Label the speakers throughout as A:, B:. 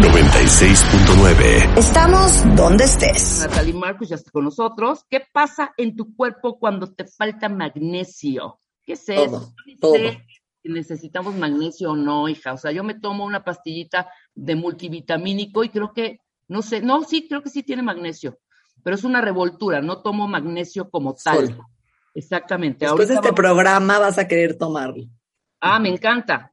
A: 96.9.
B: Estamos donde estés.
C: Natalie Marcus ya está con nosotros. ¿Qué pasa en tu cuerpo cuando te falta magnesio? ¿Qué es eso?
D: Todo, todo.
C: sé si necesitamos magnesio o no, hija. O sea, yo me tomo una pastillita de multivitamínico y creo que, no sé, no, sí, creo que sí tiene magnesio, pero es una revoltura, no tomo magnesio como tal. Exactamente.
D: Después de
C: Ahorita
D: este
C: vamos-
D: programa vas a querer tomarlo.
C: Ah, me encanta.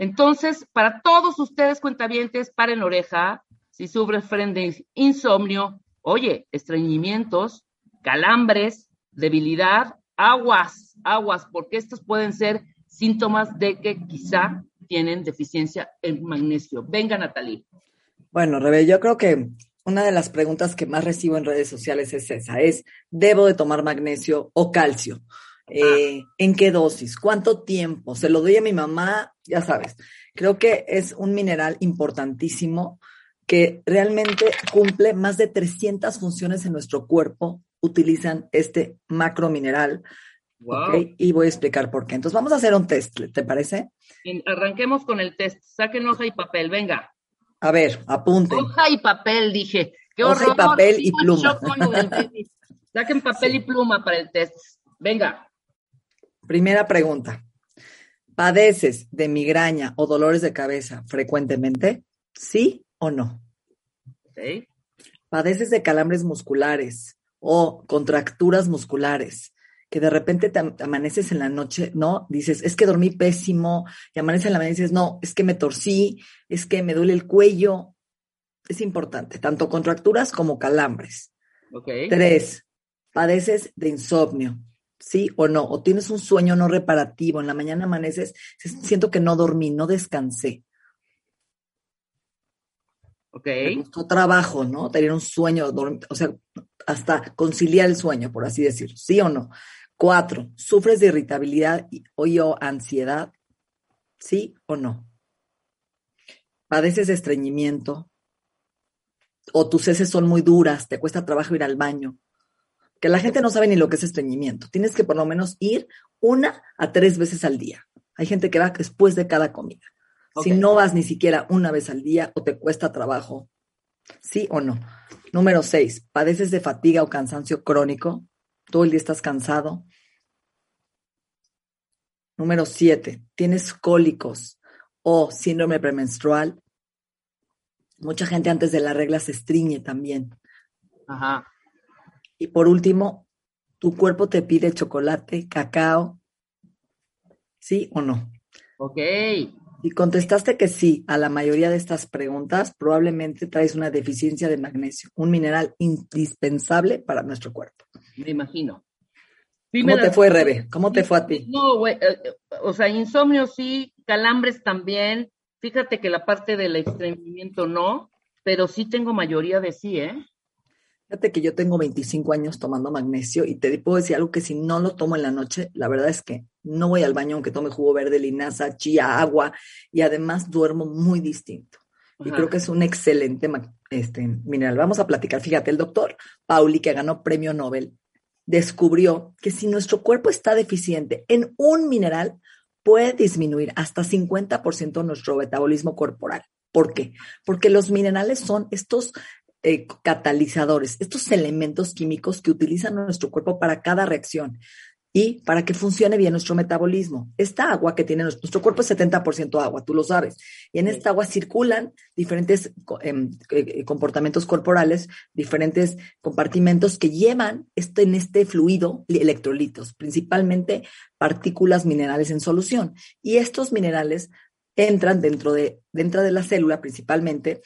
C: Entonces, para todos ustedes, cuentavientes, paren oreja. Si sufren de insomnio, oye, estreñimientos, calambres, debilidad, aguas, aguas, porque estos pueden ser síntomas de que quizá tienen deficiencia en magnesio. Venga, Natalie.
D: Bueno, Rebe, yo creo que una de las preguntas que más recibo en redes sociales es esa, es, ¿debo de tomar magnesio o calcio? Eh, ¿En qué dosis? ¿Cuánto tiempo? Se lo doy a mi mamá, ya sabes. Creo que es un mineral importantísimo que realmente cumple más de 300 funciones en nuestro cuerpo, utilizan este macromineral.
C: Wow.
D: ¿ok? Y voy a explicar por qué. Entonces vamos a hacer un test, ¿te parece?
C: Arranquemos con el test. Saquen hoja y papel, venga.
D: A ver, apunten.
C: Hoja y papel, dije. ¡Qué
D: Hoja y
C: horror!
D: papel y
C: Vivo en
D: pluma.
C: Saquen papel y pluma para el test. Venga.
D: Primera pregunta. ¿Padeces de migraña o dolores de cabeza frecuentemente? ¿Sí o no? ¿Padeces de calambres musculares o contracturas musculares? Que de repente te am- amaneces en la noche, ¿no? Dices, es que dormí pésimo, y amaneces en la mañana y dices, no, es que me torcí, es que me duele el cuello. Es importante, tanto contracturas como calambres. Tres, padeces de insomnio, ¿sí o no? O tienes un sueño no reparativo, en la mañana amaneces, "S- siento que no dormí, no descansé,
C: Ok.
D: me costó trabajo, ¿no? Tener un sueño, o sea, hasta conciliar el sueño, por así decirlo, ¿sí o no? Cuatro, sufres de irritabilidad y, o y o ansiedad, ¿sí o no? Padeces de estreñimiento, o tus heces son muy duras, te cuesta trabajo ir al baño, que la gente no sabe ni lo que es estreñimiento. Tienes que por lo menos ir una a tres veces al día. Hay gente que va después de cada comida. Si no vas ni siquiera una vez al día o te cuesta trabajo, ¿sí o no? Número seis, padeces de fatiga o cansancio crónico. Todo el día estás cansado. Número siete, tienes cólicos o síndrome premenstrual. Mucha gente antes de la regla se estriñe también.
C: Ajá.
D: Y por último, tu cuerpo te pide chocolate, cacao, ¿sí o no?
C: Ok.
D: Si contestaste que sí a la mayoría de estas preguntas, probablemente traes una deficiencia de magnesio, un mineral indispensable para nuestro cuerpo.
C: Me imagino.
D: ¿Cómo te fue, Rebe? ¿Cómo te fue a ti?
C: No, güey. eh, eh, o sea, insomnio sí, calambres también. Fíjate que la parte del estreñimiento no, pero sí tengo mayoría de sí, ¿eh?
D: Fíjate que yo tengo 25 años tomando magnesio y te puedo decir algo que si no lo tomo en la noche, la verdad es que no voy al baño aunque tome jugo verde, linaza, chía, agua y además duermo muy distinto. Y creo que es un excelente este, mineral. Vamos a platicar. Fíjate, el doctor Pauli, que ganó premio Nobel, descubrió que si nuestro cuerpo está deficiente en un mineral, puede disminuir hasta 50% nuestro metabolismo corporal. ¿Por qué? Porque los minerales son estos eh, catalizadores, estos elementos químicos que utiliza nuestro cuerpo para cada reacción y para que funcione bien nuestro metabolismo. Esta agua que tiene nuestro, nuestro cuerpo es 70% agua, tú lo sabes, y en esta agua circulan diferentes em, eh, comportamientos corporales, diferentes compartimentos que llevan este, en este fluido li- electrolitos, principalmente partículas minerales en solución. Y estos minerales entran dentro de, dentro de la célula principalmente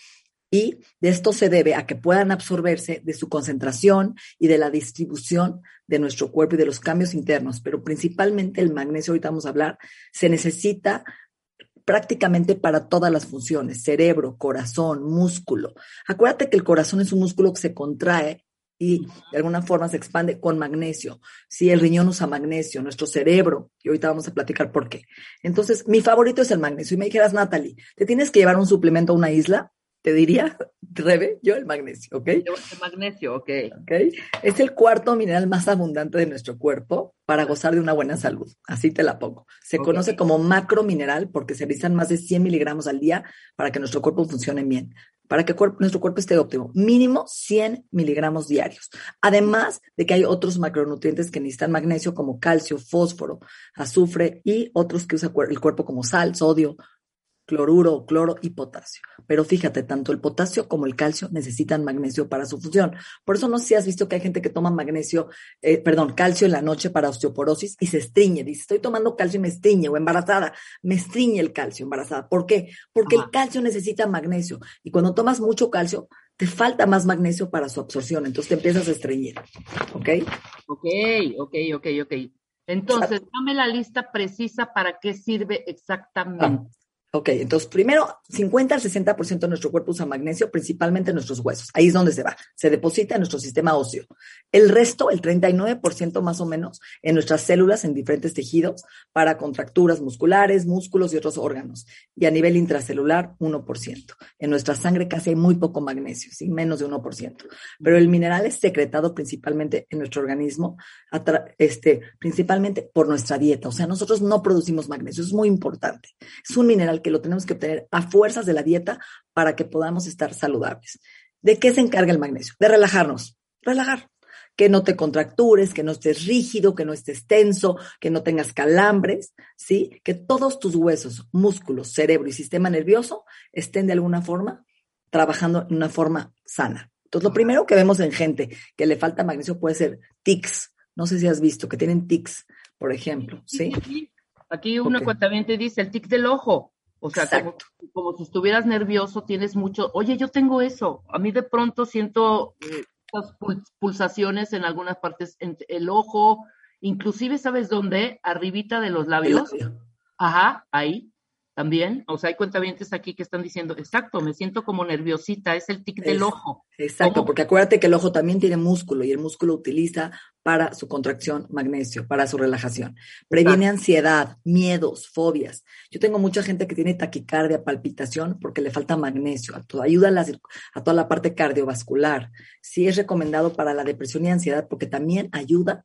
D: y de esto se debe a que puedan absorberse de su concentración y de la distribución de nuestro cuerpo y de los cambios internos, pero principalmente el magnesio, ahorita vamos a hablar, se necesita prácticamente para todas las funciones, cerebro, corazón, músculo. Acuérdate que el corazón es un músculo que se contrae y de alguna forma se expande con magnesio. Si el riñón usa magnesio, nuestro cerebro, y ahorita vamos a platicar por qué. Entonces, mi favorito es el magnesio. Y me dijeras, Natalie, ¿te tienes que llevar un suplemento a una isla? Te diría, Rebe, yo el magnesio, ¿ok?
C: El magnesio, ok.
D: ¿ok? Es el cuarto mineral más abundante de nuestro cuerpo para gozar de una buena salud. Así te la pongo. Se conoce como macromineral porque se necesitan más de 100 miligramos al día para que nuestro cuerpo funcione bien, para que cuerpo- nuestro cuerpo esté óptimo. Mínimo 100 miligramos diarios. Además de que hay otros macronutrientes que necesitan magnesio como calcio, fósforo, azufre y otros que usa el cuerpo como sal, sodio, cloruro, cloro y potasio. Pero fíjate, tanto el potasio como el calcio necesitan magnesio para su función. Por eso no sé si has visto que hay gente que toma magnesio, eh, perdón, calcio en la noche para osteoporosis y se estriñe. Dice, estoy tomando calcio y me estriñe, o embarazada, me estriñe el calcio embarazada. ¿Por qué? Porque
C: Ajá.
D: el calcio necesita magnesio. Y cuando tomas mucho calcio, te falta más magnesio para su absorción. Entonces te empiezas a estreñir. ¿Ok?
C: Ok, ok, ok, ok. Entonces, dame la lista precisa para qué sirve exactamente.
D: Ok, entonces primero, 50 al 60% de nuestro cuerpo usa magnesio, principalmente en nuestros huesos. Ahí es donde se va. Se deposita en nuestro sistema óseo. El resto, el 39% más o menos, en nuestras células, en diferentes tejidos, para contracturas musculares, músculos y otros órganos. Y a nivel intracelular, 1%. En nuestra sangre casi hay muy poco magnesio, ¿sí? menos de 1%. Pero el mineral es secretado principalmente en nuestro organismo, este, principalmente por nuestra dieta. O sea, nosotros no producimos magnesio, es muy importante. Es un mineral que lo tenemos que obtener a fuerzas de la dieta para que podamos estar saludables. ¿De qué se encarga el magnesio? De relajarnos, relajar. Que no te contractures, que no estés rígido, que no estés tenso, que no tengas calambres, ¿sí? Que todos tus huesos, músculos, cerebro y sistema nervioso estén de alguna forma trabajando en una forma sana. Entonces, lo primero que vemos en gente que le falta magnesio puede ser tics. No sé si has visto que tienen tics, por ejemplo, ¿sí?
C: Aquí una
D: Ok.
C: cuentamiento dice el tic del ojo. O sea, como, si estuvieras nervioso, tienes mucho. Oye, yo tengo eso. A mí de pronto siento eh, estas pul- pulsaciones en algunas partes, en el ojo, inclusive, ¿sabes dónde? Arribita de los labios.
D: labio.
C: Ajá, ahí también. O sea, hay cuentavientes aquí que están diciendo, exacto, me siento como nerviosita, es el tic del ojo.
D: Exacto,
C: ¿Cómo?
D: porque acuérdate que el ojo también tiene músculo y el músculo utiliza para su contracción magnesio, para su relajación. Previene ansiedad, miedos, fobias. Yo tengo mucha gente que tiene taquicardia, palpitación, porque le falta magnesio. Ayuda a, la a toda la parte cardiovascular. Sí es recomendado para la depresión y ansiedad porque también ayuda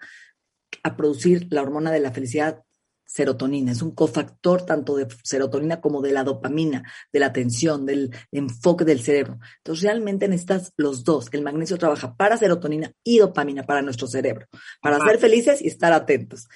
D: a producir la hormona de la felicidad serotonina. Es un cofactor tanto de serotonina como de la dopamina, de la atención, del enfoque del cerebro. Entonces, realmente necesitas los dos. El magnesio trabaja para serotonina y dopamina para nuestro cerebro, para
C: Ajá.
D: ser felices y estar atentos.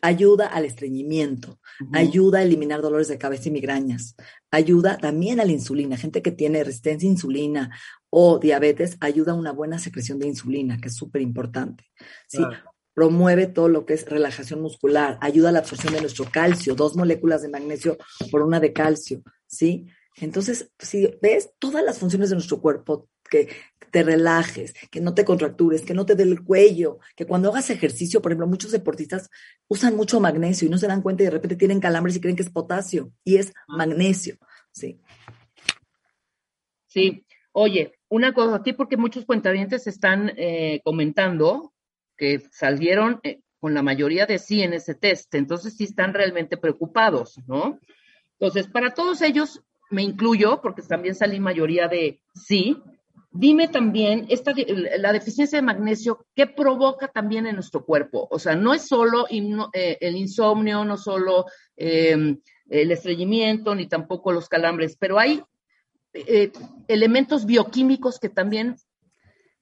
D: Ayuda al estreñimiento, ayuda a eliminar dolores de cabeza y migrañas, ayuda también a la insulina. Gente que tiene resistencia a insulina o diabetes, ayuda a una buena secreción de insulina, que es súper importante. ¿sí?
C: Claro.
D: Promueve todo lo que es relajación muscular, ayuda a la absorción de nuestro calcio, dos moléculas de magnesio por una de calcio, ¿sí? Entonces, si ves todas las funciones de nuestro cuerpo, que te relajes, que no te contractures, que no te dé el cuello, que cuando hagas ejercicio, por ejemplo, muchos deportistas usan mucho magnesio y no se dan cuenta y de repente tienen calambres y creen que es potasio y es magnesio, ¿sí?
C: Sí, oye, una cosa aquí porque muchos cuentavientes están eh, comentando que salieron eh, con la mayoría de sí en ese test, entonces sí están realmente preocupados, ¿no? Entonces, para todos ellos, me incluyo, porque también salí mayoría de sí, dime también, esta, la deficiencia de magnesio, ¿qué provoca también en nuestro cuerpo? O sea, no es solo eh, el insomnio, no solo eh, el estreñimiento, ni tampoco los calambres, pero hay eh, elementos bioquímicos que también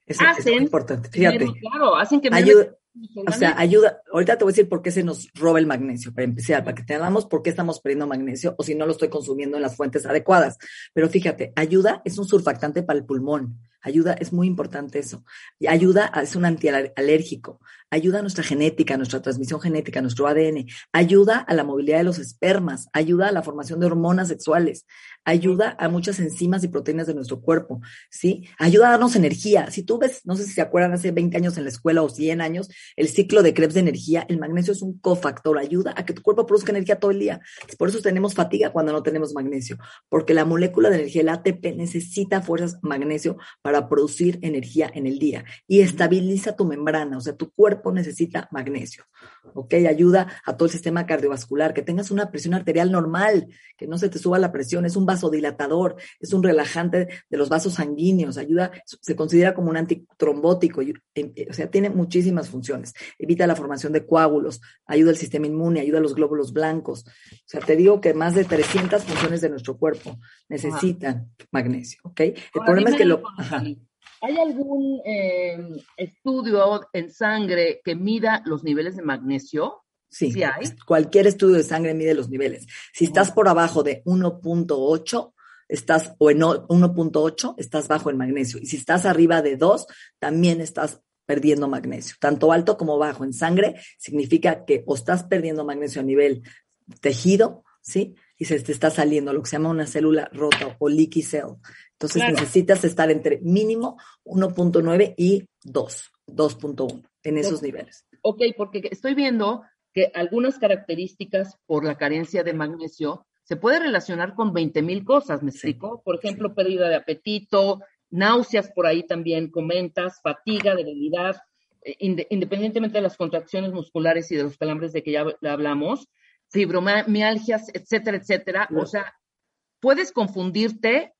D: Eso es muy
C: hacen,
D: importante. Fíjate.
C: claro, hacen que
D: Ayuda, O sea, ayuda. Ahorita te voy a decir por qué se nos roba el magnesio, para empezar, para que tengamos por qué estamos perdiendo magnesio o si no lo estoy consumiendo en las fuentes adecuadas. Pero fíjate, ayuda es un surfactante para el pulmón. Ayuda, es muy importante eso. Ayuda, es un antialérgico. Ayuda a nuestra genética, a nuestra transmisión genética, a nuestro ADN. Ayuda a la movilidad de los espermas. Ayuda a la formación de hormonas sexuales. Ayuda a muchas enzimas y proteínas de nuestro cuerpo. ¿Sí? Ayuda a darnos energía. Si tú ves, no sé si se acuerdan, hace 20 años en la escuela o 100 años, el ciclo de Krebs de energía, el magnesio es un cofactor. Ayuda a que tu cuerpo produzca energía todo el día. Por eso tenemos fatiga cuando no tenemos magnesio. Porque la molécula de energía, el ATP, necesita fuerzas magnesio para producir energía en el día y estabiliza tu membrana, o sea, tu cuerpo necesita magnesio, ¿ok? Ayuda a todo el sistema cardiovascular, que tengas una presión arterial normal, que no se te suba la presión, es un vasodilatador, es un relajante de los vasos sanguíneos, ayuda, se considera como un antitrombótico, y- eh, o sea, tiene muchísimas funciones, evita la formación de coágulos, ayuda al sistema inmune, ayuda a los glóbulos blancos, o sea, te digo que más de 300 funciones de nuestro cuerpo necesitan magnesio, ¿ok? El
C: Ahora,
D: problema es que lo... ajá.
C: ¿Hay algún eh, estudio en sangre que mida los niveles de magnesio?
D: Sí,
C: ¿Sí hay?
D: cualquier estudio de sangre mide los niveles. Si estás por abajo de 1.8, estás, o en o- 1.8, estás bajo en magnesio. Y si estás arriba de 2, también estás perdiendo magnesio. Tanto alto como bajo en sangre significa que o estás perdiendo magnesio a nivel tejido, ¿sí? Y se te está saliendo lo que se llama una célula rota o leaky cell. Entonces
C: Claro.
D: necesitas estar entre mínimo 1.9 y 2, 2.1 en esos
C: Ok.
D: niveles.
C: Ok, porque estoy viendo que algunas características por la carencia de magnesio se puede relacionar con 20 mil cosas, ¿me
D: Sí.
C: explico? Por ejemplo, pérdida de apetito, náuseas por ahí también comentas, fatiga, debilidad, eh, inde- independientemente de las contracciones musculares y de los calambres de que ya hab- hablamos, fibromialgias, etcétera, etcétera. O sea, puedes confundirte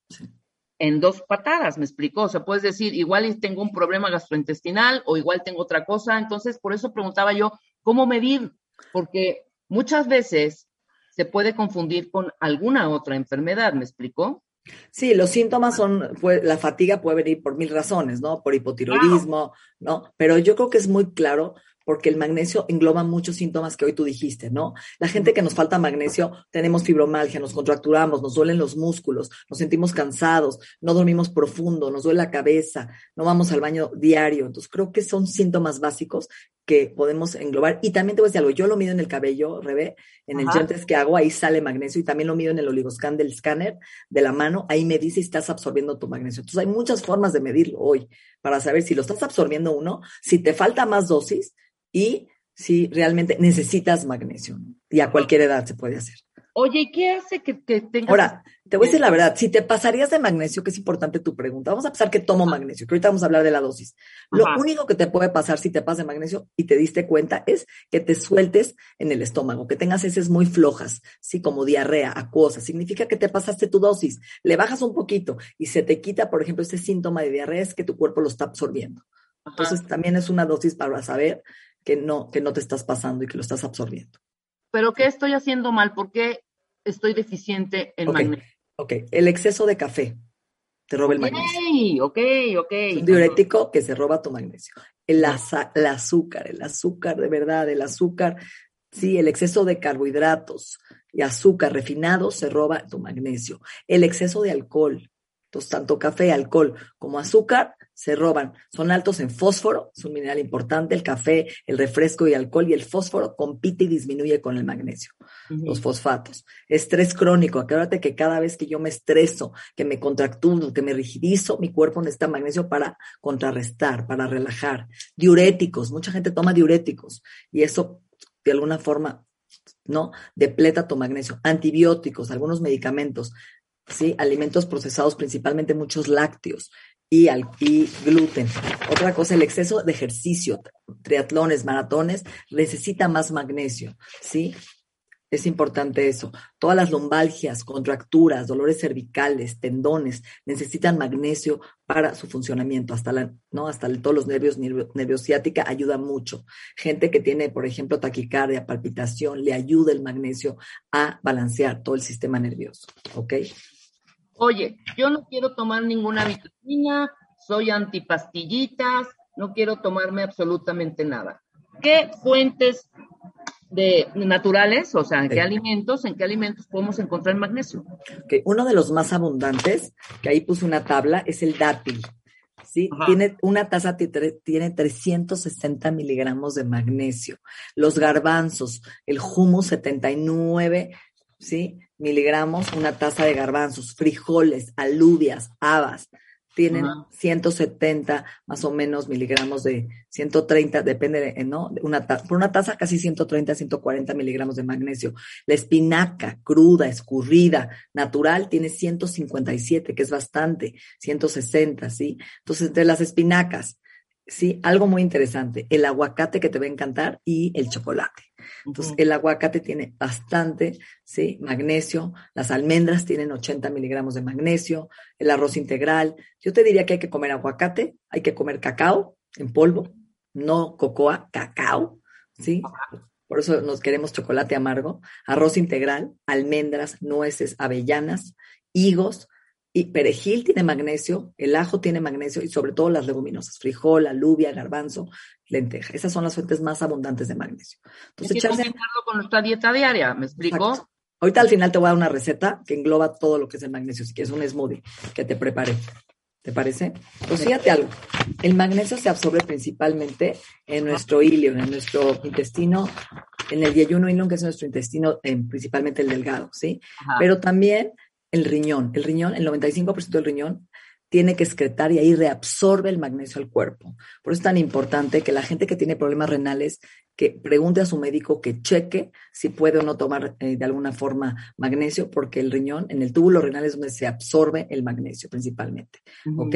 C: en dos patadas, ¿me explicó? O sea, puedes decir, igual tengo un problema gastrointestinal o igual tengo otra cosa. Entonces, por eso preguntaba yo, ¿cómo medir? Porque muchas veces se puede confundir con alguna otra enfermedad, ¿me explicó?
D: Sí, los síntomas son, pues, la fatiga puede venir por mil razones, ¿no? Por hipotiroidismo, ¿no? Pero yo creo que es muy claro porque el magnesio engloba muchos síntomas que hoy tú dijiste, ¿no? La gente que nos falta magnesio, tenemos fibromalgia, nos contracturamos, nos duelen los músculos, nos sentimos cansados, no dormimos profundo, nos duele la cabeza, no vamos al baño diario. Entonces, creo que son síntomas básicos que podemos englobar. Y también te voy a decir algo, yo lo mido en el cabello, Rebe, en el
C: Ajá.
D: gel test que hago, ahí sale magnesio y también lo mido en el oligoscan del escáner de la mano, ahí me dice si estás absorbiendo tu magnesio. Entonces hay muchas formas de medirlo hoy para saber si lo estás absorbiendo uno, si te falta más dosis y si realmente necesitas magnesio. ¿no? Y a cualquier edad se puede hacer.
C: Oye, ¿y qué hace que, que tengas...
D: Ahora, te voy a decir la verdad, si te pasarías de magnesio, que es importante tu pregunta, vamos a pensar que tomo magnesio, que ahorita vamos a hablar de la dosis. Lo
C: Ajá.
D: único que te puede pasar si te pasas de magnesio y te diste cuenta es que te sueltes en el estómago, que tengas heces muy flojas, sí, como diarrea, acuosa. Significa que te pasaste tu dosis, le bajas un poquito y se te quita, por ejemplo, este síntoma de diarrea es que tu cuerpo lo está absorbiendo.
C: Ajá.
D: Entonces también es una dosis para saber que no, que no te estás pasando y que lo estás absorbiendo.
C: ¿Pero qué estoy haciendo mal? ¿Por qué estoy deficiente en magnesio?
D: Ok, el exceso de café te roba el magnesio.
C: Ok, ok, ok.
D: Es un diurético que se roba tu magnesio. El, aza- el azúcar, el azúcar de verdad, el azúcar, sí, el exceso de carbohidratos y azúcar refinado se roba tu magnesio. El exceso de alcohol, entonces tanto café, alcohol como azúcar se roban. Son altos en fósforo, es un mineral importante, el café, el refresco y alcohol y el fósforo compite y disminuye con el magnesio los fosfatos. Estrés crónico. Acuérdate que cada vez que yo me estreso, que me contracturo, que me rigidizo, mi cuerpo necesita magnesio para contrarrestar, para relajar. Diuréticos. Mucha gente toma diuréticos y eso de alguna forma, ¿no? Depleta tu magnesio. Antibióticos, algunos medicamentos, ¿sí? Alimentos procesados, principalmente muchos lácteos. Y, al, y gluten. Otra cosa, el exceso de ejercicio, triatlones, maratones, necesita más magnesio, ¿sí? Es importante eso. Todas las lumbalgias, contracturas, dolores cervicales, tendones, necesitan magnesio para su funcionamiento. Hasta la, ¿no? Hasta todos los nervios, nervio, ayuda mucho. Gente que tiene, por ejemplo, taquicardia, palpitación, le ayuda el magnesio a balancear todo el sistema nervioso. ¿Ok?
C: Oye, yo no quiero tomar ninguna vitamina, soy antipastillitas, no quiero tomarme absolutamente nada. ¿Qué fuentes de naturales, o sea, en qué
D: Sí.
C: alimentos, en qué alimentos podemos encontrar magnesio?
D: Ok, Uno de los más abundantes, que ahí puse una tabla, es el dátil. ¿sí?
C: Ajá.
D: Tiene, una taza tiene 360 miligramos de magnesio. Los garbanzos, el hummus 79, ¿sí? Miligramos, una taza de garbanzos, frijoles, alubias, habas, tienen
C: Ajá.
D: 170 más o menos miligramos de 130, depende, de, ¿no? Una ta- por una taza casi 130, 140 miligramos de magnesio. La espinaca cruda, escurrida, natural, tiene 157, que es bastante, 160, ¿sí? Entonces, entre las espinacas, ¿sí? Algo muy interesante, el aguacate que te va a encantar y el chocolate. Entonces, el aguacate tiene bastante, ¿sí? Magnesio, las almendras tienen 80 miligramos de magnesio, el arroz integral. Yo te diría que hay que comer aguacate, hay que comer cacao en polvo, no cocoa, cacao, ¿sí? Por eso nos queremos chocolate amargo, arroz integral, almendras, nueces, avellanas, higos, y perejil tiene magnesio, el ajo tiene magnesio y sobre todo las leguminosas, frijol, alubia, garbanzo, lenteja. Esas son las fuentes más abundantes de magnesio. Entonces,
C: que
D: echarse
C: con nuestra dieta diaria, ¿me explico?
D: Exacto. Ahorita al final te voy a dar una receta que engloba todo lo que es el magnesio, si quieres un smoothie que te prepare. ¿Te parece? Pues fíjate algo. El magnesio se absorbe principalmente en nuestro ilio, en nuestro intestino, en el yeyuno ilum, que es nuestro intestino, eh, principalmente el delgado, ¿sí?
C: Ajá.
D: Pero también el riñón. El riñón, el 95% del riñón tiene que excretar y ahí reabsorbe el magnesio al cuerpo. Por eso es tan importante que la gente que tiene problemas renales que pregunte a su médico que cheque si puede o no tomar eh, de alguna forma magnesio, porque el riñón, en el túbulo renal es donde se absorbe el magnesio principalmente.
C: Ujú.
D: ¿ok?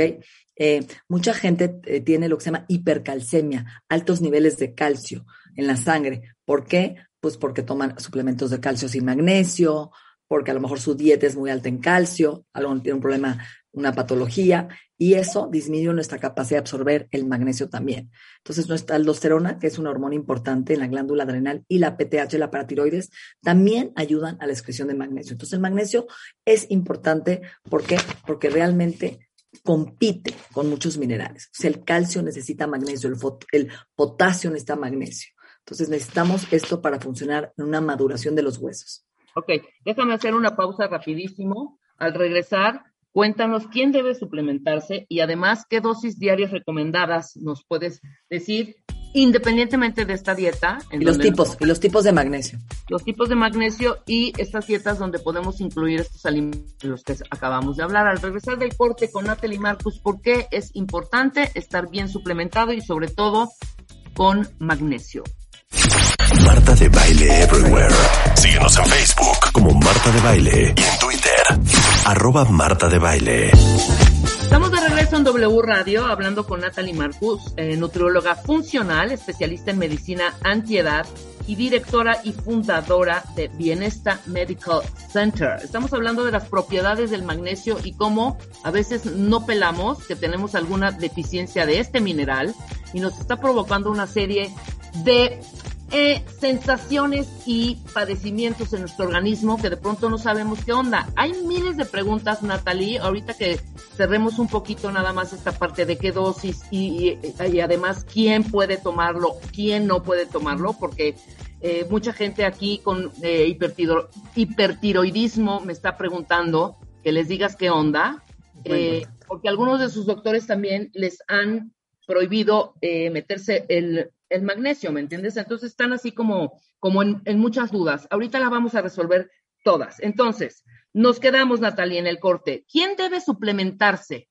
D: Eh, mucha gente eh, tiene lo que se llama hipercalcemia, altos niveles de calcio en la sangre. ¿Por qué? Pues porque toman suplementos de calcio sin magnesio, porque a lo mejor su dieta es muy alta en calcio, a tiene un problema, una patología, y eso disminuye nuestra capacidad de absorber el magnesio también. Entonces, nuestra aldosterona, que es una hormona importante en la glándula adrenal, y la PTH, la paratiroides, también ayudan a la excreción de magnesio. Entonces, el magnesio es importante, ¿por qué? Porque realmente compite con muchos minerales. O sea, el calcio necesita magnesio, el potasio necesita magnesio. Entonces, necesitamos esto para funcionar en una maduración de los huesos.
C: Ok, déjame hacer una pausa rapidísimo. Al regresar, cuéntanos quién debe suplementarse y además qué dosis diarias recomendadas nos puedes decir, independientemente de esta dieta. en
D: Y los tipos, y los tipos de magnesio.
C: Los tipos de magnesio y estas dietas donde podemos incluir estos alimentos de los que acabamos de hablar. Al regresar del corte con Natalie Marcus, ¿por qué es importante estar bien suplementado y sobre todo con magnesio?
A: Marta de Baile Everywhere. Síguenos en Facebook como Marta de Baile y en Twitter, arroba Marta de Baile.
C: Estamos de regreso en W Radio hablando con Natalie Marcus, eh, nutrióloga funcional, especialista en medicina antiedad y directora y fundadora de Bienesta Medical Center. Estamos hablando de las propiedades del magnesio y cómo a veces no pelamos que tenemos alguna deficiencia de este mineral y nos está provocando una serie de eh, sensaciones y padecimientos en nuestro organismo que de pronto no sabemos qué onda. Hay miles de preguntas, Natalie, ahorita que cerremos un poquito nada más esta parte de qué dosis y, y- y además quién puede tomarlo, quién no puede tomarlo, porque eh, mucha gente aquí con eh, hipertiro- hipertiroidismo me está preguntando que les digas qué onda, eh, porque algunos de sus doctores también les han prohibido eh, meterse el, el magnesio, ¿me entiendes? Entonces están así como, como en, en muchas dudas. Ahorita las vamos a resolver todas. Entonces, nos quedamos, Natalia, en el corte. ¿Quién debe suplementarse?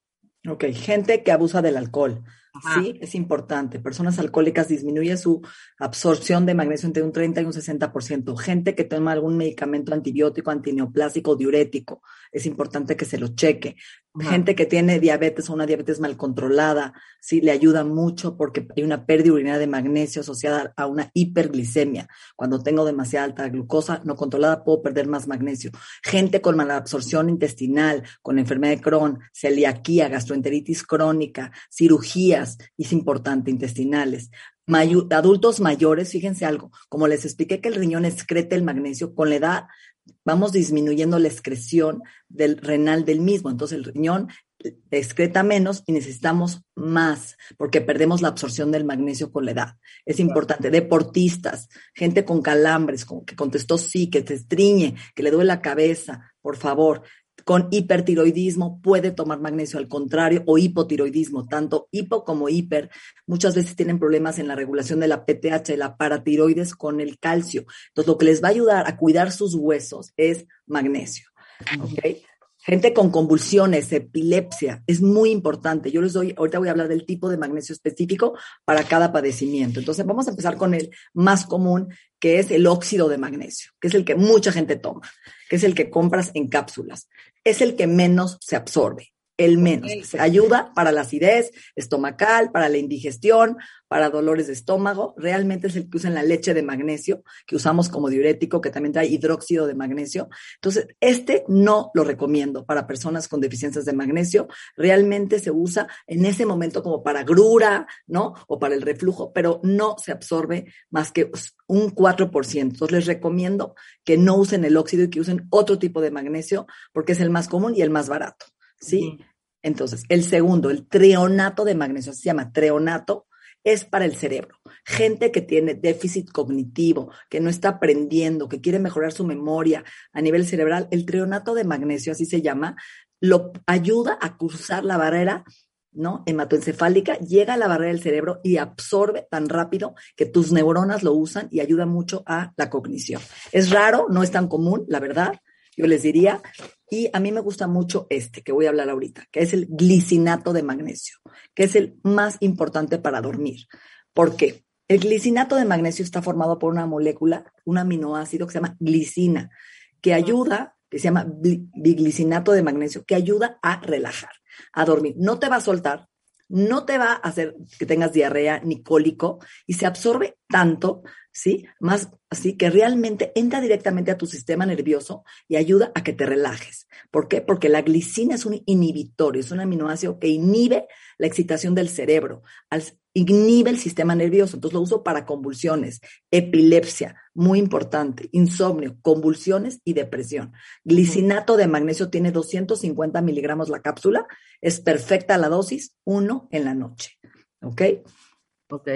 D: Ok, gente que abusa del alcohol.
C: Ajá.
D: Sí, es importante. Personas alcohólicas disminuye su absorción de magnesio entre un 30 y un 60%. Gente que toma algún medicamento antibiótico, antineoplásico, diurético, es importante que se lo cheque.
C: Ajá.
D: Gente que tiene diabetes o una diabetes mal controlada, sí, le ayuda mucho porque hay una pérdida urinaria de magnesio asociada a una hiperglicemia. Cuando tengo demasiada alta glucosa no controlada, puedo perder más magnesio. Gente con malabsorción intestinal, con enfermedad de Crohn, celiaquía, gastroenteritis crónica, cirugías, es importante, intestinales. Adultos mayores, fíjense algo, como les expliqué que el riñón excreta el magnesio, con la edad vamos disminuyendo la excreción del renal del mismo. Entonces el riñón excreta menos y necesitamos más porque perdemos la absorción del magnesio con la edad. Es importante. Deportistas, gente con calambres, con- que contestó sí, que te estriñe, que le duele la cabeza, por favor. Con hipertiroidismo puede tomar magnesio al contrario o hipotiroidismo, tanto hipo como hiper. Muchas veces tienen problemas en la regulación de la PTH, de la paratiroides con el calcio. Entonces, lo que les va a ayudar a cuidar sus huesos es magnesio. ¿ok? Gente con convulsiones, epilepsia, es muy importante. Yo les doy, ahorita voy a hablar del tipo de magnesio específico para cada padecimiento. Entonces, vamos a empezar con el más común, que es el óxido de magnesio, que es el que mucha gente toma, que es el que compras en cápsulas. Es el que menos se absorbe el menos. Ayuda para la acidez estomacal, para la indigestión, para dolores de estómago. Realmente es el que usa en la leche de magnesio, que usamos como diurético, que también trae hidróxido de magnesio. Entonces, este no lo recomiendo para personas con deficiencias de magnesio. Realmente se usa en ese momento como para grura, ¿no? O para el reflujo, pero no se absorbe más que un 4%. Entonces, les recomiendo que no usen el óxido y que usen otro tipo de magnesio, porque es el más común y el más barato. ¿sí? Entonces, el segundo, el treonato de magnesio, se llama treonato, es para el cerebro. Gente que tiene déficit cognitivo, que no está aprendiendo, que quiere mejorar su memoria a nivel cerebral, el treonato de magnesio, así se llama, lo ayuda a cruzar la barrera ¿no? hematoencefálica, llega a la barrera del cerebro y absorbe tan rápido que tus neuronas lo usan y ayuda mucho a la cognición. Es raro, no es tan común, la verdad, yo les diría. Y a mí me gusta mucho este que voy a hablar ahorita, que es el glicinato de magnesio, que es el más importante para dormir. ¿Por qué? El glicinato de magnesio está formado por una molécula, un aminoácido que se llama glicina, que ayuda, que se llama biglicinato de magnesio, que ayuda a relajar, a dormir. No te va a soltar, no te va a hacer que tengas diarrea ni cólico y se absorbe tanto, ¿sí? Más así que realmente entra directamente a tu sistema nervioso y ayuda a que te relajes. ¿Por qué? Porque la glicina es un inhibitorio, es un aminoácido que inhibe la excitación del cerebro, inhibe el sistema nervioso. Entonces lo uso para convulsiones, epilepsia, muy importante, insomnio, convulsiones y depresión. Glicinato de magnesio tiene 250 miligramos la cápsula, es perfecta la dosis, uno en la noche. ¿Ok?
C: Ok.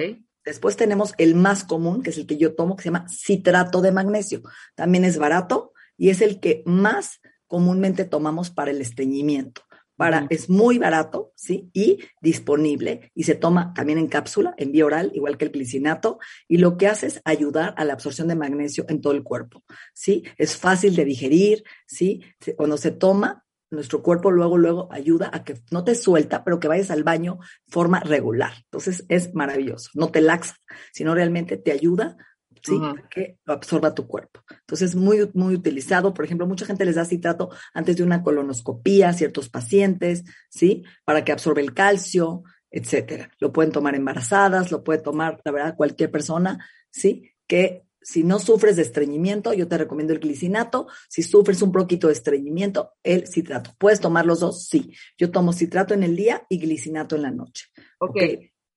D: Después tenemos el más común, que es el que yo tomo, que se llama citrato de magnesio. También es barato y es el que más comúnmente tomamos para el estreñimiento. Para, Es muy barato, ¿sí? Y disponible. Y se toma también en cápsula, en vía oral, igual que el glicinato. Y lo que hace es ayudar a la absorción de magnesio en todo el cuerpo, ¿sí? Es fácil de digerir, ¿sí? Cuando se toma, nuestro cuerpo luego, luego ayuda a que no te suelta, pero que vayas al baño de forma regular. Entonces es maravilloso. No te laxa, sino realmente te ayuda ¿sí? a que lo absorba tu cuerpo. Entonces es muy, muy utilizado. Por ejemplo, mucha gente les da citrato antes de una colonoscopía a ciertos pacientes, ¿sí? Para que absorbe el calcio, etcétera. Lo pueden tomar embarazadas, lo puede tomar, la verdad, cualquier persona, ¿sí? Que si no sufres de estreñimiento, yo te recomiendo el glicinato. Si sufres un poquito de estreñimiento, el citrato. ¿Puedes tomar los dos? Sí. Yo tomo citrato en el día y glicinato en la noche.
C: Ok.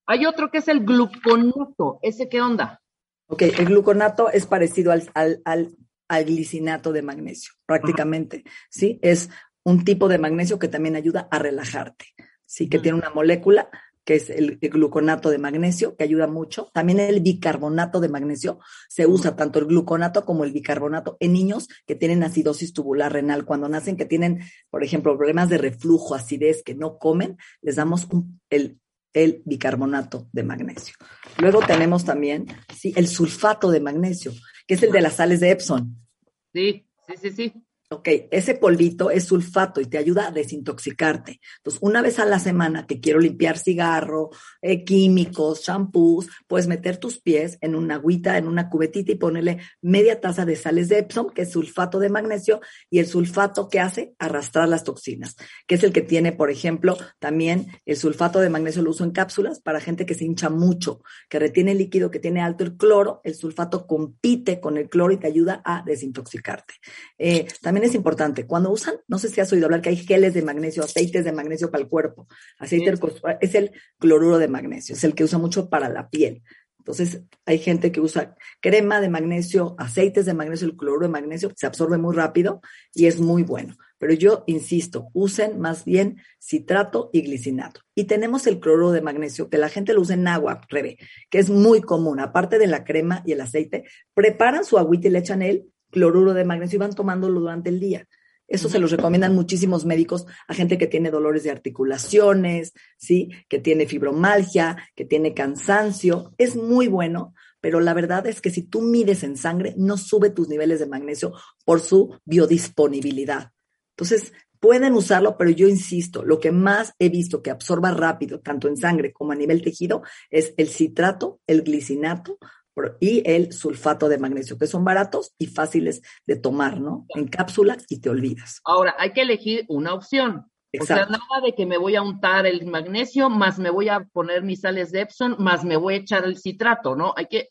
C: Hay otro que es el gluconato. ¿Ese qué onda?
D: Ok, el gluconato es parecido al, al, glicinato de magnesio, prácticamente. ¿Sí? Es un tipo de magnesio que también ayuda a relajarte. Sí, que tiene una molécula que es el, gluconato de magnesio, que ayuda mucho. También el bicarbonato de magnesio. Se usa tanto el gluconato como el bicarbonato en niños que tienen acidosis tubular renal. Cuando nacen, que tienen, por ejemplo, problemas de reflujo, acidez, que no comen, les damos el, el bicarbonato de magnesio. Luego tenemos también sí, el sulfato de magnesio, que es el de las sales de Epson.
C: Sí, sí, sí, sí.
D: Ok, ese polvito es sulfato y te ayuda a desintoxicarte. Entonces, una vez a la semana que quiero limpiar cigarro, eh, químicos, shampoos, puedes meter tus pies en una agüita, en una cubetita y ponerle media taza de sales de Epsom, que es sulfato de magnesio, y el sulfato que hace arrastrar las toxinas, que es el que tiene, por ejemplo, también el sulfato de magnesio lo uso en cápsulas para gente que se hincha mucho, que retiene líquido, que tiene alto el cloro, el sulfato compite con el cloro y te ayuda a desintoxicarte. Eh, también es importante, cuando usan, no sé si has oído hablar que hay geles de magnesio, aceites de magnesio para el cuerpo. Aceite es el cloruro de magnesio, es el que usa mucho para la piel. Entonces, hay gente que usa crema de magnesio, aceites de magnesio, el cloruro de magnesio, se absorbe muy rápido y es muy bueno. Pero yo insisto, usen más bien citrato y glicinato. Y tenemos el cloruro de magnesio, que la gente lo usa en agua, Rebe, que es muy común. Aparte de la crema y el aceite, preparan su agüita y le echan el cloruro de magnesio y van tomándolo durante el día. Eso se los recomiendan muchísimos médicos a gente que tiene dolores de articulaciones, ¿sí? Que tiene fibromalgia, que tiene cansancio. Es muy bueno, pero la verdad es que si tú mides en sangre, no sube tus niveles de magnesio por su biodisponibilidad. Entonces, pueden usarlo, pero yo insisto, lo que más he visto que absorba rápido, tanto en sangre como a nivel tejido, es el citrato, el glicinato, y el sulfato de magnesio, que son baratos y fáciles de tomar, ¿no? En cápsulas y te olvidas.
C: Ahora, hay que elegir una opción. Exacto. O sea, nada de que me voy a untar el magnesio, más me voy a poner mis sales de Epson, más me voy a echar el citrato, ¿no? Hay que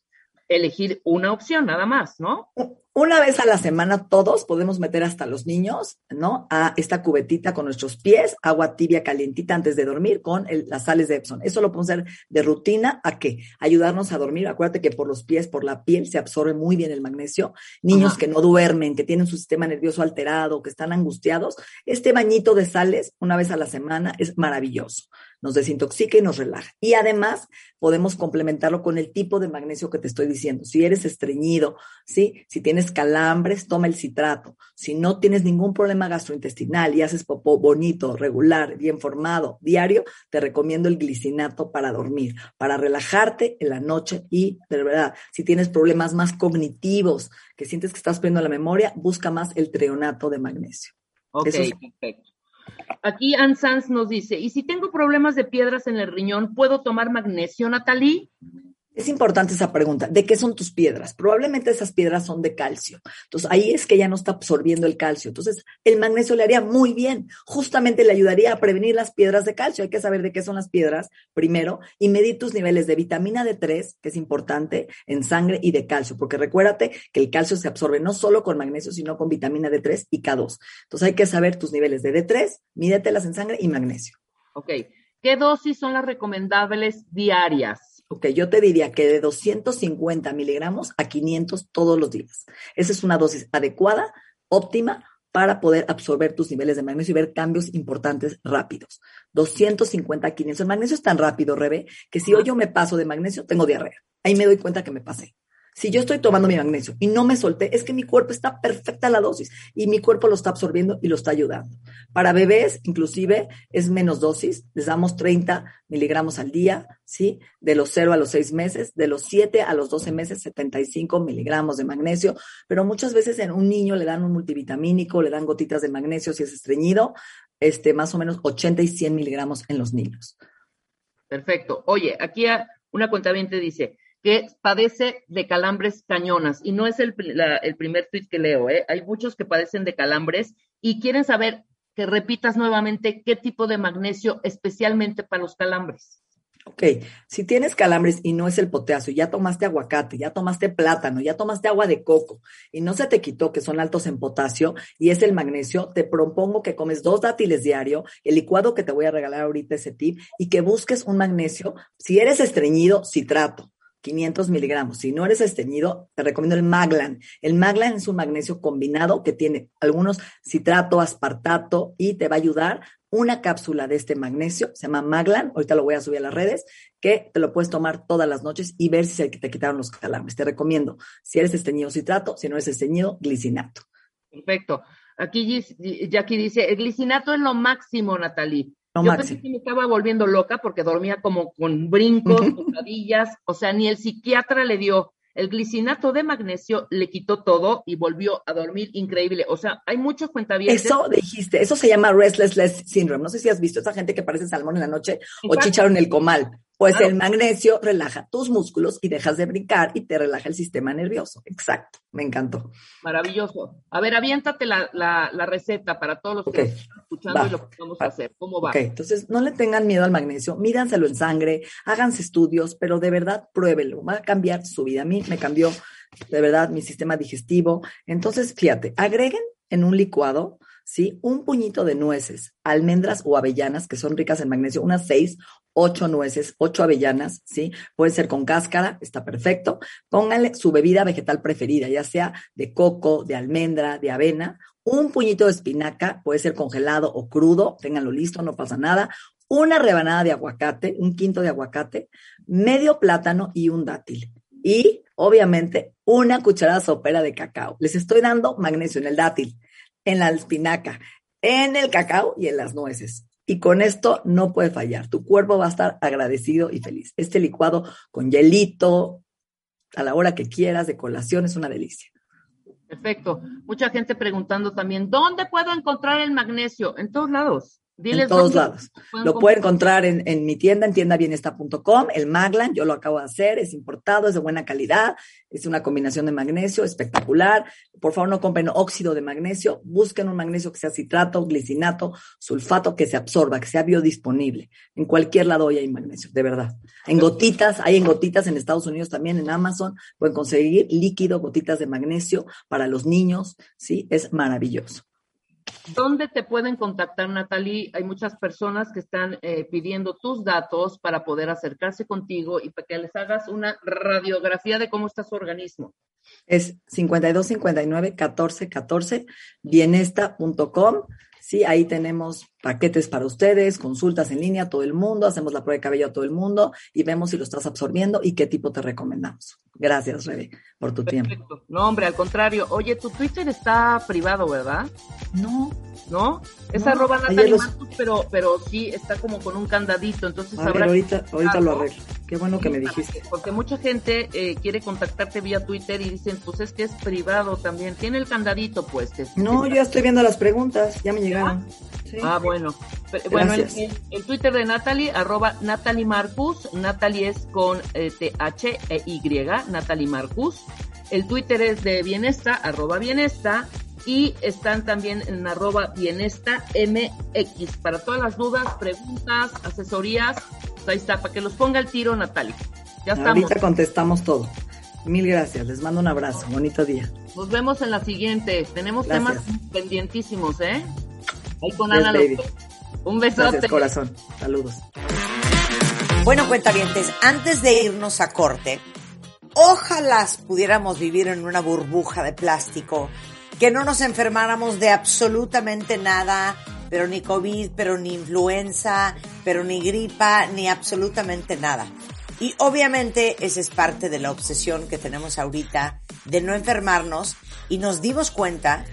C: elegir una opción nada más, ¿no?
D: Una vez a la semana todos podemos meter hasta los niños, ¿no? A esta cubetita con nuestros pies, agua tibia calientita antes de dormir con las sales de Epson. Eso lo podemos hacer de rutina a qué? Ayudarnos a dormir. Acuérdate que por los pies, por la piel se absorbe muy bien el magnesio. Niños Ajá. que no duermen, que tienen su sistema nervioso alterado, que están angustiados, este bañito de sales una vez a la semana es maravilloso nos desintoxica y nos relaja. Y además podemos complementarlo con el tipo de magnesio que te estoy diciendo. Si eres estreñido, ¿sí? Si tienes calambres, toma el citrato. Si no tienes ningún problema gastrointestinal y haces popó bonito, regular, bien formado, diario, te recomiendo el glicinato para dormir, para relajarte en la noche y, de verdad, si tienes problemas más cognitivos, que sientes que estás perdiendo la memoria, busca más el treonato de magnesio.
C: Ok, es... perfecto. Aquí Ann Sanz nos dice, ¿y si tengo problemas de piedras en el riñón, puedo tomar magnesio, Natalie?
D: Es importante esa pregunta. ¿De qué son tus piedras? Probablemente esas piedras son de calcio. Entonces ahí es que ya no está absorbiendo el calcio. Entonces el magnesio le haría muy bien. Justamente le ayudaría a prevenir las piedras de calcio. Hay que saber de qué son las piedras primero y medir tus niveles de vitamina D3, que es importante, en sangre y de calcio. Porque recuérdate que el calcio se absorbe no solo con magnesio, sino con vitamina D3 y K2. Entonces hay que saber tus niveles de D3, mídetelas en sangre y magnesio.
C: Ok. ¿Qué dosis son las recomendables diarias?
D: Ok, yo te diría que de 250 miligramos a 500 todos los días. Esa es una dosis adecuada, óptima, para poder absorber tus niveles de magnesio y ver cambios importantes rápidos. 250 a 500. El magnesio es tan rápido, Rebe, que si hoy yo me paso de magnesio, tengo diarrea. Ahí me doy cuenta que me pasé. Si yo estoy tomando mi magnesio y no me solté, es que mi cuerpo está perfecta la dosis y mi cuerpo lo está absorbiendo y lo está ayudando. Para bebés, inclusive, es menos dosis. Les damos 30 miligramos al día, ¿sí? De los 0 a los 6 meses, de los 7 a los 12 meses, 75 miligramos de magnesio. Pero muchas veces en un niño le dan un multivitamínico, le dan gotitas de magnesio si es estreñido, este, más o menos 80 y 100 miligramos en los niños.
C: Perfecto. Oye, aquí una cuenta dice, que padece de calambres cañonas. Y no es el, el primer tweet que leo, ¿eh? Hay muchos que padecen de calambres y quieren saber que repitas nuevamente qué tipo de magnesio especialmente para los calambres.
D: Ok, si tienes calambres y no es el potasio, ya tomaste aguacate, ya tomaste plátano, ya tomaste agua de coco y no se te quitó que son altos en potasio y es el magnesio, te propongo que comes dos dátiles diario, el licuado que te voy a regalar ahorita ese tip y que busques un magnesio, si eres estreñido, citrato. 500 miligramos. Si no eres estreñido, te recomiendo el Maglan. El Maglan es un magnesio combinado que tiene algunos citrato, aspartato y te va a ayudar una cápsula de este magnesio, se llama Maglan, ahorita lo voy a subir a las redes, que te lo puedes tomar todas las noches y ver si se te quitaron los calambres. Te recomiendo, si eres estreñido, citrato, si no eres estreñido, glicinato.
C: Perfecto. Aquí Jackie dice, el glicinato es lo máximo, Natalie. Yo pensé que me estaba volviendo loca porque dormía como con brincos, pesadillas, o sea, ni el psiquiatra le dio. El glicinato de magnesio le quitó todo y volvió a dormir increíble. O sea, hay muchos cuentavientes.
D: Eso dijiste, eso se llama Restless Syndrome. No sé si has visto esa gente que parece salmón en la noche o en el comal. Pues
C: Claro.
D: el magnesio relaja tus músculos y dejas de brincar y te relaja el sistema nervioso. Exacto, me encantó.
C: Maravilloso. A ver, aviéntate la, la, la receta para todos los que están escuchando
D: va,
C: y lo que vamos
D: va.
C: a hacer. ¿Cómo va?
D: Entonces no le tengan miedo al magnesio, mídanselo en sangre, háganse estudios, pero de verdad pruébelo, va a cambiar su vida. A mí me cambió de verdad mi sistema digestivo. Entonces, fíjate, agreguen en un licuado, ¿sí? Un puñito de nueces, almendras o avellanas, que son ricas en magnesio, unas seis, ocho nueces, ocho avellanas, ¿sí? Puede ser con cáscara, está perfecto. Pónganle su bebida vegetal preferida, ya sea de coco, de almendra, de avena, un puñito de espinaca, puede ser congelado o crudo, ténganlo listo, no pasa nada. Una rebanada de aguacate, un quinto de aguacate, medio plátano y un dátil. Y, obviamente, una cucharada sopera de cacao. Les estoy dando magnesio en el dátil. En la espinaca, en el cacao y en las nueces. Y con esto no puede fallar. Tu cuerpo va a estar agradecido y feliz. Este licuado con hielito, a la hora que quieras, de colación, es una delicia.
C: Perfecto. Mucha gente preguntando también, ¿dónde puedo encontrar el magnesio? En todos lados. Diles
D: en todos lados. Lo pueden encontrar en, en mi tienda, en tiendabienesta.com, el Maglan, yo lo acabo de hacer, es importado, es de buena calidad, es una combinación de magnesio espectacular. Por favor, no compren óxido de magnesio, busquen un magnesio que sea citrato, glicinato, sulfato, que se absorba, que sea biodisponible. En cualquier lado hoy hay magnesio, de verdad. En gotitas, hay en gotitas en Estados Unidos también, en Amazon, pueden conseguir líquido, gotitas de magnesio para los niños, ¿sí? Es maravilloso.
C: ¿Dónde te pueden contactar, Natalie? Hay muchas personas que están eh, pidiendo tus datos para poder acercarse contigo y para que les hagas una radiografía de cómo está su organismo.
D: Es 52 59 14 14 bienesta.com. Sí, ahí tenemos paquetes para ustedes, consultas en línea a todo el mundo, hacemos la prueba de cabello a todo el mundo y vemos si lo estás absorbiendo y qué tipo te recomendamos. Gracias, Rebe, por tu tiempo.
C: No, hombre, al contrario. Oye, tu Twitter está privado, ¿verdad?
D: No,
C: ¿No? Es
D: No,
C: arroba Natalie
D: los-
C: pero, pero sí está como con un candadito, entonces
D: a ver,
C: habrá que
D: ahorita, ahorita lo arreglo. Qué bueno que me dijiste.
C: Porque mucha gente eh, quiere contactarte vía Twitter y dicen, pues es que es privado también. Tiene el candadito, pues. que-
D: No, yo ya estoy viendo las preguntas, ya me llegaron. Sí.
C: Ah, bueno. Pero, bueno, el, Twitter de Natalie, arroba Natalie Marcus. Natalie es con eh, T-H-E-Y, Natalie Marcus. El Twitter es de Bienesta, arroba Bienesta. Y están también en arroba Bienesta MX. Para todas las dudas, preguntas, asesorías, pues ahí está, para que los ponga el tiro, Natalie. Ya estamos.
D: Ahorita contestamos todo. Mil gracias, les mando un abrazo, bonito día.
C: Nos vemos en la siguiente. Tenemos
D: Gracias.
C: temas pendientísimos, ¿eh? Ahí con Ana. Un besote.
D: Gracias, corazón. Saludos.
B: Bueno, cuentavientes, antes de irnos a corte, ojalá pudiéramos vivir en una burbuja de plástico, que no nos enfermáramos de absolutamente nada, pero ni COVID, pero ni influenza, pero ni gripa, ni absolutamente nada. Y obviamente esa es parte de la obsesión que tenemos ahorita de no enfermarnos y nos dimos cuenta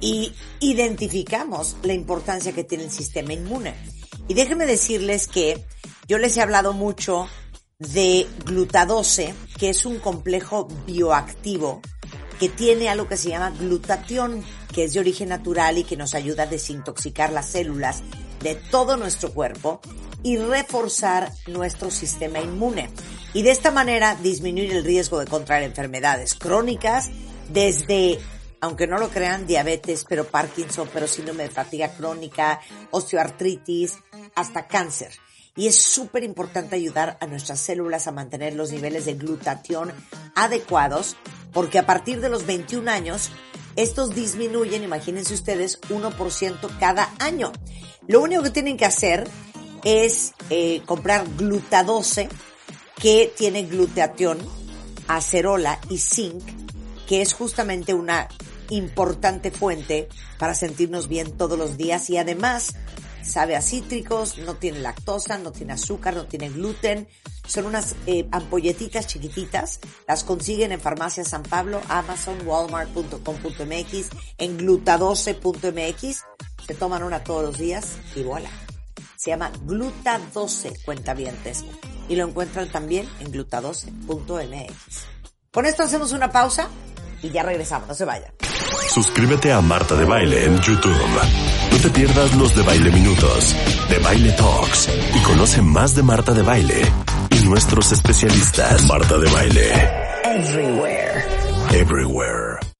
B: y identificamos la importancia que tiene el sistema inmune. Y déjenme decirles que yo les he hablado mucho de glutadose, que es un complejo bioactivo que tiene algo que se llama glutatión, que es de origen natural y que nos ayuda a desintoxicar las células de todo nuestro cuerpo y reforzar nuestro sistema inmune. Y de esta manera disminuir el riesgo de contraer enfermedades crónicas desde aunque no lo crean, diabetes, pero Parkinson, pero síndrome de fatiga crónica, osteoartritis, hasta cáncer. Y es súper importante ayudar a nuestras células a mantener los niveles de glutatión adecuados, porque a partir de los 21 años, estos disminuyen, imagínense ustedes, 1% cada año. Lo único que tienen que hacer es eh, comprar glutadose, que tiene glutatión, acerola y zinc, que es justamente una importante fuente para sentirnos bien todos los días y además sabe a cítricos, no tiene lactosa, no tiene azúcar, no tiene gluten. Son unas eh, ampolletitas chiquititas. Las consiguen en Farmacia San Pablo, Amazon, Walmart.com.mx, en glutadose.mx. Se toman una todos los días y voilà. Se llama Gluta12 Cuentavientes. Y lo encuentran también en glutadose.mx. Con esto hacemos una pausa y ya regresamos. No se vayan.
A: Suscríbete a Marta de Baile en YouTube. No te pierdas los de Baile Minutos, de Baile Talks y conoce más de Marta de Baile y nuestros especialistas. Marta de Baile.
B: Everywhere.
A: Everywhere.